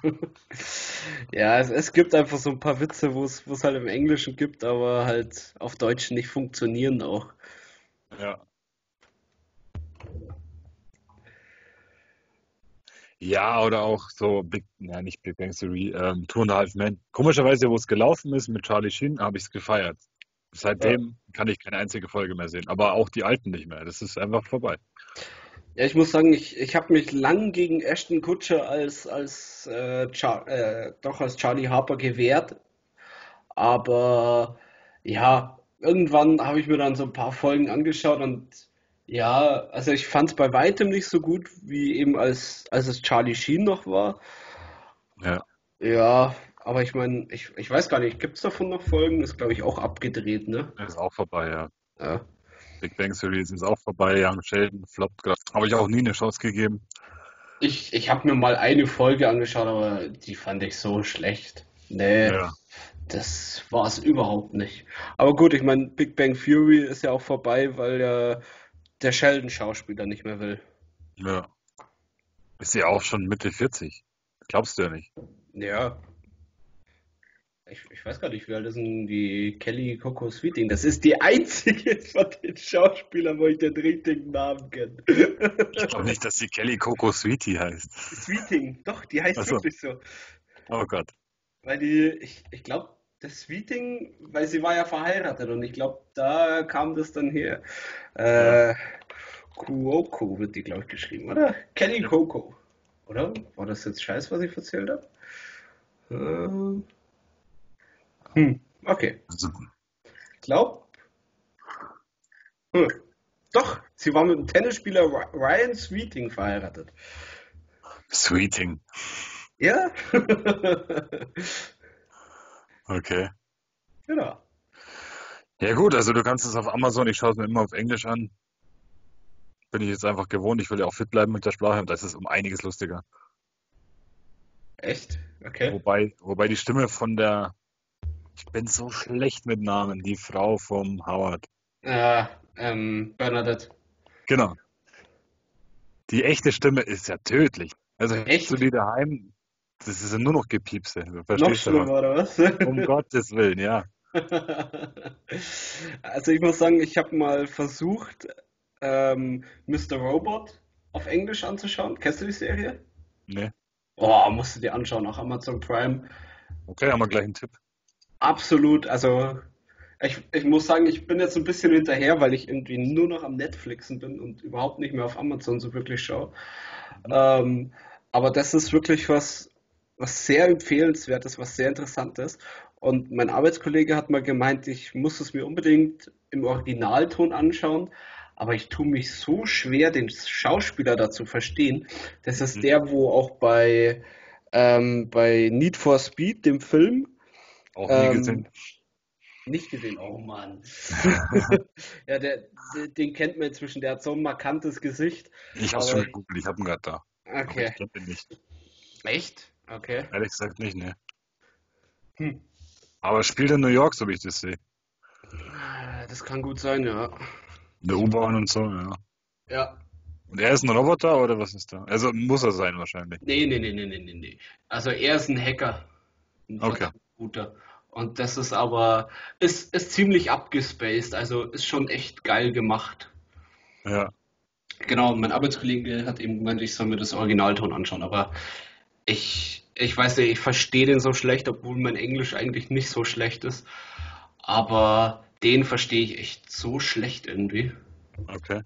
Ja, es, es gibt einfach so ein paar Witze, wo es halt im Englischen gibt, aber halt auf Deutsch nicht funktionieren auch. Ja. Ja, oder auch so Big, ja, nicht Big Bang Theory, ähm, Two and a Half Men. Komischerweise, wo es gelaufen ist mit Charlie Sheen, habe ich es gefeiert. Ja. Seitdem kann ich keine einzige Folge mehr sehen, aber auch die alten nicht mehr. Das ist einfach vorbei. Ja, ich muss sagen, ich, ich habe mich lang gegen Ashton Kutcher als, als, äh, Char äh, doch als Charlie Harper gewehrt, aber ja, irgendwann habe ich mir dann so ein paar Folgen angeschaut und ja, also ich fand es bei weitem nicht so gut, wie eben als, als es Charlie Sheen noch war. Ja, Ja, aber ich meine, ich, ich weiß gar nicht, gibt es davon noch Folgen? Ist, glaube ich, auch abgedreht, ne? ist auch vorbei, ja. Ja. Big Bang Theory ist auch vorbei, Young Sheldon floppt gerade. Habe ich auch nie eine Chance gegeben. Ich, ich habe mir mal eine Folge angeschaut, aber die fand ich so schlecht. Nee, Ja, das war es überhaupt nicht. Aber gut, ich meine, Big Bang Theory ist ja auch vorbei, weil ja der Sheldon-Schauspieler nicht mehr will. ja. Ist ja auch schon Mitte 40. Glaubst du ja nicht. Ja, ich, ich weiß gar nicht, wie alt ist denn die Kelly Coco Sweeting? Das ist die einzige von den Schauspielern, wo ich den richtigen Namen kenne. Ich glaube nicht, dass sie Kelly Coco Sweetie heißt. Sweeting, doch, die heißt so. wirklich so. Oh Gott. Weil die, ich, ich glaube, das Sweeting, weil sie war ja verheiratet und ich glaube, da kam das dann her. Äh, Cuoco wird die, glaube ich, geschrieben, oder? Kelly Coco, oder? War das jetzt scheiß, was ich erzählt habe? Ähm, hm, okay. Also, Ich glaube, hm, doch, sie war mit dem Tennisspieler Ry- Ryan Sweeting verheiratet. Sweeting. Ja? Okay. Genau. Ja gut, also du kannst es auf Amazon, ich schaue es mir immer auf Englisch an. Bin ich jetzt einfach gewohnt, ich will ja auch fit bleiben mit der Sprache und da ist um einiges lustiger. Echt? Okay. Wobei, wobei die Stimme von der, ich bin so schlecht mit Namen, die Frau vom Howard. Äh, ähm, Bernadette. Genau. Die echte Stimme ist ja tödlich. Also Echt? du die daheim, das ist ja nur noch Gepiepse. Noch verstehst ja schlimmer, was. oder was? Um Gottes Willen, ja. Also ich muss sagen, ich habe mal versucht, ähm, Mr. Robot auf Englisch anzuschauen. Kennst du die Serie? Nee. Oh, musst du dir anschauen, auf Amazon Prime. Okay, haben wir gleich einen Tipp. Absolut, also ich, ich muss sagen, ich bin jetzt ein bisschen hinterher, weil ich irgendwie nur noch am Netflixen bin und überhaupt nicht mehr auf Amazon so wirklich schaue. Ähm, aber das ist wirklich was, was sehr empfehlenswertes, was sehr interessantes. Und mein Arbeitskollege hat mal gemeint, ich muss es mir unbedingt im Originalton anschauen, aber ich tue mich so schwer, den Schauspieler da zu verstehen. Das ist Mhm. der, wo auch bei, ähm, bei Need for Speed, dem Film, Auch nie ähm, gesehen. nicht gesehen. Oh Mann. Ja, der, den kennt man inzwischen, der hat so ein markantes Gesicht. Ich hab's Aber schon gegoogelt, ich hab ihn gerade da. Aber okay. ich kenn ihn nicht. Echt? Okay. Ehrlich gesagt nicht, ne. Hm. Aber er spielt in New York, so wie ich das sehe. Ah, Das kann gut sein, ja. In der U-Bahn und so, ja. Ja. Und er ist ein Roboter oder was ist da? Also muss er sein wahrscheinlich. Nee, nee, nee, nee, nee, nee, nee. Also er ist ein Hacker. Ein Okay. Guter. Und das ist aber, ist, ist ziemlich abgespaced, also ist schon echt geil gemacht. Ja. Genau, mein Arbeitskollege hat eben gemeint, ich soll mir das Originalton anschauen, aber ich, ich weiß nicht, ich verstehe den so schlecht, obwohl mein Englisch eigentlich nicht so schlecht ist. Aber den verstehe ich echt so schlecht irgendwie. Okay.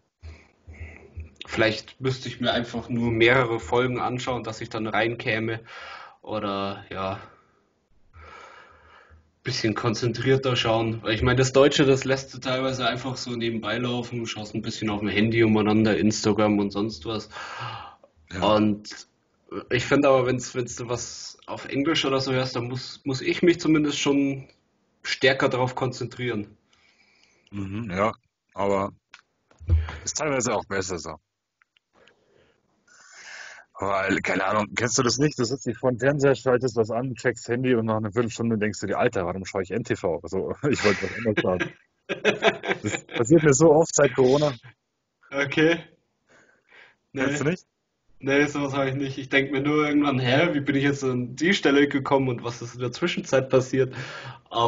Vielleicht müsste ich mir einfach nur mehrere Folgen anschauen, dass ich dann reinkäme. Oder ja, bisschen konzentrierter schauen. Weil ich meine, das Deutsche, das lässt du teilweise einfach so nebenbei laufen, schaust ein bisschen auf dem Handy umeinander, Instagram und sonst was. Ja. Und Ich finde aber, wenn du was auf Englisch oder so hörst, dann muss, muss ich mich zumindest schon stärker darauf konzentrieren. Mhm, ja, aber ist teilweise auch besser so. Weil, keine Ahnung, kennst du das nicht? Du sitzt nicht vor dem Fernseher, schaltest was an, checkst Handy und nach einer Viertelstunde denkst du dir, Alter, warum schaue ich NTV? Also, ich wollte was anderes schauen. Das passiert mir so oft seit Corona. Okay. Kennst du Nee, nicht? nee, sowas habe ich nicht. Ich denke mir nur irgendwann, hä, wie bin ich jetzt an die Stelle gekommen und was ist in der Zwischenzeit passiert?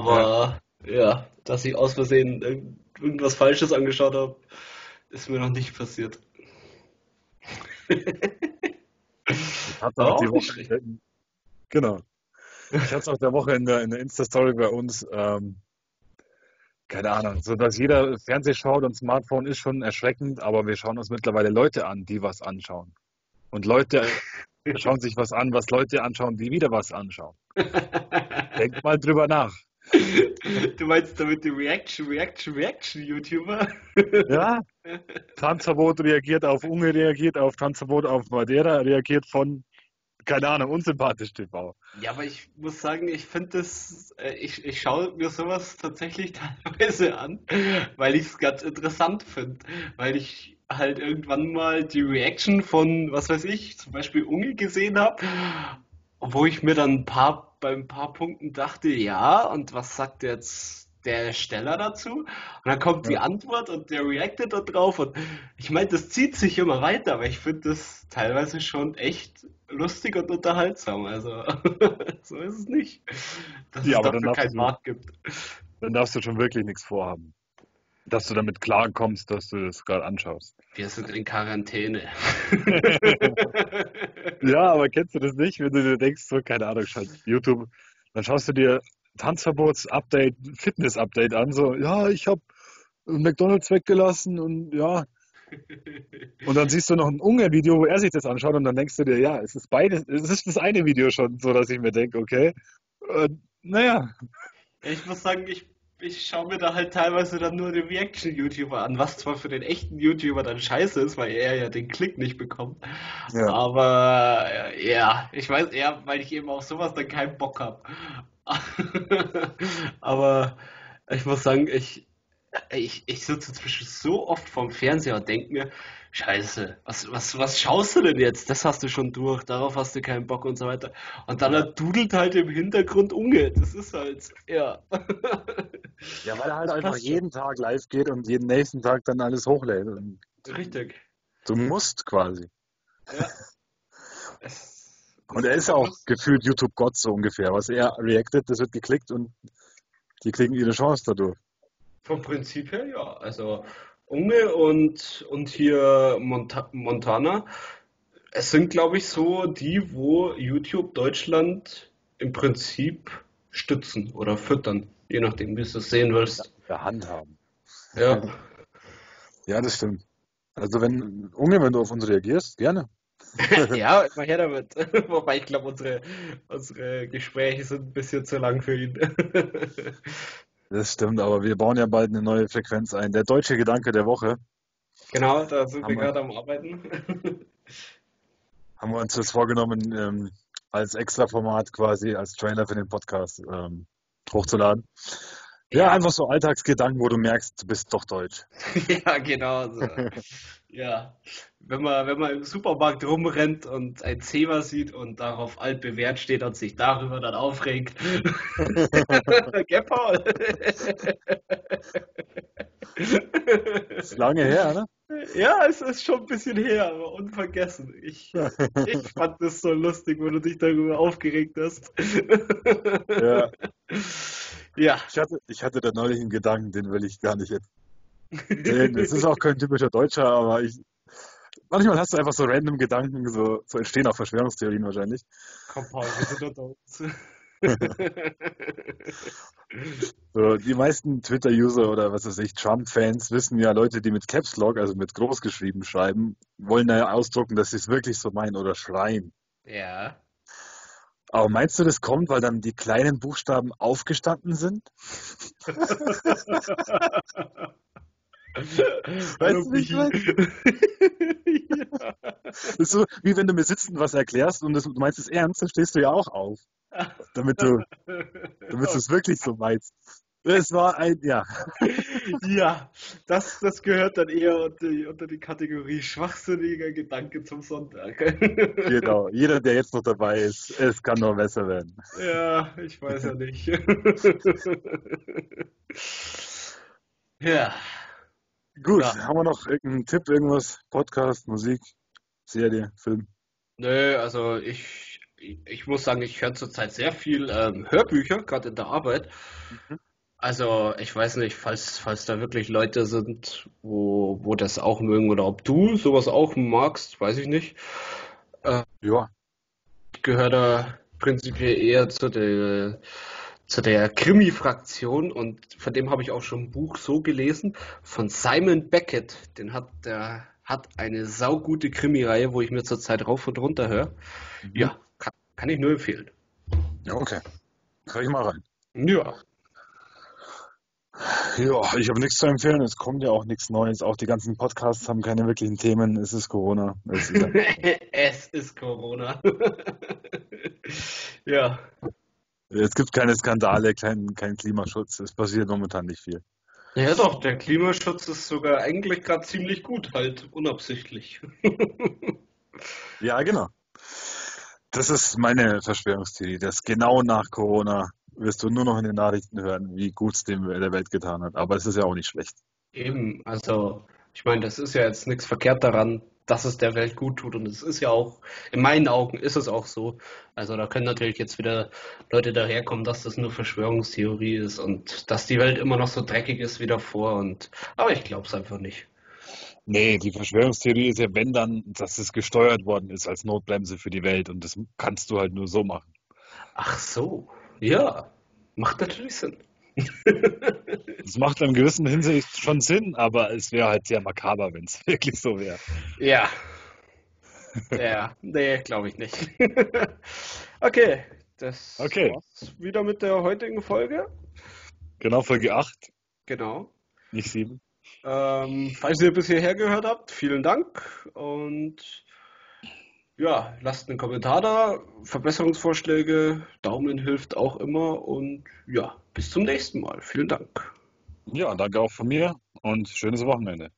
Ja. Aber ja, dass ich aus Versehen irgend- irgendwas Falsches angeschaut habe, ist mir noch nicht passiert. Ich hatte auch Auch die Woche, genau. Ich hatte es auch der Woche in der, in der Insta-Story bei uns, ähm, keine Ahnung, so dass jeder Fernseh schaut und Smartphone ist schon erschreckend, aber wir schauen uns mittlerweile Leute an, die was anschauen. Und Leute schauen sich was an, was Leute anschauen, die wieder was anschauen. Denkt mal drüber nach. Du meinst damit die Reaction, Reaction, Reaction-YouTuber? Ja, Tanzverbot reagiert auf Unge, reagiert auf Tanzverbot auf Madeira, reagiert von, keine Ahnung, unsympathisch TV. Ja, aber ich muss sagen, ich finde das, äh, ich, ich schaue mir sowas tatsächlich teilweise an, weil ich es ganz interessant finde. Weil ich halt irgendwann mal die Reaction von, was weiß ich, zum Beispiel Unge gesehen habe, wo ich mir dann ein paar, bei ein paar Punkten dachte, ja, und was sagt jetzt der Ersteller dazu? Und dann kommt die Ja. Antwort und der reactet da drauf und ich meine, das zieht sich immer weiter, aber ich finde das teilweise schon echt lustig und unterhaltsam. Also, so ist es nicht, dass Ja, es aber dafür keinen du, Markt gibt. dann darfst du schon wirklich nichts vorhaben. Dass du damit klarkommst, dass du das gerade anschaust. Wir sind in Quarantäne. Ja, aber kennst du das nicht, wenn du dir denkst, so, keine Ahnung, schalt YouTube, dann schaust du dir Tanzverbots-Update, Fitness-Update an, so, ja, ich habe McDonald's weggelassen und ja, und dann siehst du noch ein Unge-Video, wo er sich das anschaut und dann denkst du dir, ja, es ist beides, es ist das eine Video schon, so dass ich mir denke, okay, äh, naja, Ja, ich muss sagen, ich, ich schaue mir da halt teilweise dann nur den Reaction-YouTuber an, was zwar für den echten YouTuber dann scheiße ist, weil er ja den Klick nicht bekommt. ja, Aber ja, ich weiß eher, weil ich eben auf sowas dann keinen Bock habe. Aber ich muss sagen, ich, ich, ich sitze inzwischen so oft vorm Fernseher und denke mir, Scheiße, was, was, was schaust du denn jetzt? Das hast du schon durch, darauf hast du keinen Bock und so weiter. Und dann dudelt halt im Hintergrund Unge. Das ist halt, ja. Ja, weil er halt Das einfach schon. jeden Tag live geht und jeden nächsten Tag dann alles hochlädt. Richtig. du musst quasi. Ja. Es Und er ist einfach auch gefühlt YouTube-Gott so ungefähr. Was er reactet, das wird geklickt und die kriegen ihre Chance dadurch. Vom Prinzip her, ja. Also Unge und, und hier Monta Montana, es sind, glaube ich, so die, wo YouTube Deutschland im Prinzip stützen oder füttern, je nachdem, wie du es sehen willst. Der Hand haben. Ja. Ja, das stimmt. Also wenn, Unge, wenn du auf uns reagierst, gerne. Ja, immer her damit. Wobei ich glaube, unsere, unsere Gespräche sind ein bisschen zu lang für ihn. Das stimmt, aber wir bauen ja bald eine neue Frequenz ein. Der deutsche Gedanke der Woche Genau, da sind wir haben wir, gerade am Arbeiten. haben wir uns das vorgenommen, ähm, als Extra-Format quasi, als Trailer für den Podcast ähm, hochzuladen. Ja, Ja, einfach so Alltagsgedanken, wo du merkst, du bist doch deutsch. ja, genau so. Ja, wenn man, wenn man im Supermarkt rumrennt und ein Zebra sieht und darauf altbewährt steht und sich darüber dann aufregt. Gell, Paul? Ist lange her, ne? Ja, es ist schon ein bisschen her, aber unvergessen. Ich, ich fand das so lustig, wenn du dich darüber aufgeregt hast. Ja, Ja, ich hatte, ich hatte da neulich einen Gedanken, den will ich gar nicht erzählen. Es ist auch kein typischer Deutscher, aber ich, manchmal hast du einfach so random Gedanken, so, so entstehen auch Verschwörungstheorien wahrscheinlich. komm, Paul, wir sind unter uns. So, die meisten Twitter-User oder was weiß ich, Trump-Fans wissen ja, Leute, die mit Caps Lock, also mit großgeschrieben schreiben, wollen da ausdrucken, dass sie es wirklich so meinen oder schreien. Ja. Aber meinst du, das kommt, weil dann die kleinen Buchstaben aufgestanden sind? Weißt du, meine? Ja. Das ist so, wie wenn du mir sitzend was erklärst und das, du meinst es ernst, dann stehst du ja auch auf. Damit du, damit du es wirklich so meinst. Es war ein, ja. Ja, das, das gehört dann eher unter die, unter die Kategorie schwachsinniger Gedanke zum Sonntag. Genau. Jeder, der jetzt noch dabei ist, es kann nur besser werden. Ja, ich weiß ja nicht. Ja, Gut, Ja. haben wir noch irgendeinen Tipp, irgendwas? Podcast, Musik, Serie, Film? nö, also ich, ich muss sagen, ich höre zurzeit sehr viel ähm, Hörbücher, gerade in der Arbeit. Mhm. Also ich weiß nicht, falls, falls da wirklich Leute sind, wo, wo das auch mögen oder ob du sowas auch magst, weiß ich nicht. Ja, Ich gehöre da prinzipiell eher zu der, zu der Krimi-Fraktion und von dem habe ich auch schon ein Buch so gelesen, von Simon Beckett. Den hat, der hat eine saugute Krimi-Reihe, wo ich mir zurzeit rauf und runter höre. Ja, kann, kann ich nur empfehlen. ja, okay. Hör ich mal rein. Ja. Ja, ich habe nichts zu empfehlen. Es kommt ja auch nichts Neues. Auch die ganzen Podcasts haben keine wirklichen Themen. Es ist Corona. Es ist, Es ist Corona. Ja. es gibt keine Skandale, keinen kein Klimaschutz. Es passiert momentan nicht viel. Ja doch, der Klimaschutz ist sogar eigentlich gerade ziemlich gut, halt unabsichtlich. Ja, genau. Das ist meine Verschwörungstheorie, dass genau nach Corona wirst du nur noch in den Nachrichten hören, wie gut es dem der Welt getan hat. Aber es ist ja auch nicht schlecht. Eben, also ich meine, das ist ja jetzt nichts verkehrt daran, dass es der Welt gut tut und es ist ja auch, in meinen Augen ist es auch so. Also da können natürlich jetzt wieder Leute daherkommen, dass das nur Verschwörungstheorie ist und dass die Welt immer noch so dreckig ist wie davor und aber ich glaube es einfach nicht. Nee, die Verschwörungstheorie ist ja, wenn dann, dass es gesteuert worden ist als Notbremse für die Welt und das kannst du halt nur so machen. Ach so, ja, macht natürlich Sinn. Das macht in gewissen Hinsicht schon Sinn, aber es wäre halt sehr makaber, wenn es wirklich so wäre. Ja. Ja, nee, glaube ich nicht. Okay, das Okay. war's wieder mit der heutigen Folge. Genau, Folge 8, Genau. nicht 7. Ähm, falls ihr bis hierher gehört habt, vielen Dank und ja, lasst einen Kommentar da, Verbesserungsvorschläge, Daumen hilft auch immer und ja, bis zum nächsten Mal. Vielen Dank. Ja, danke auch von mir und schönes Wochenende.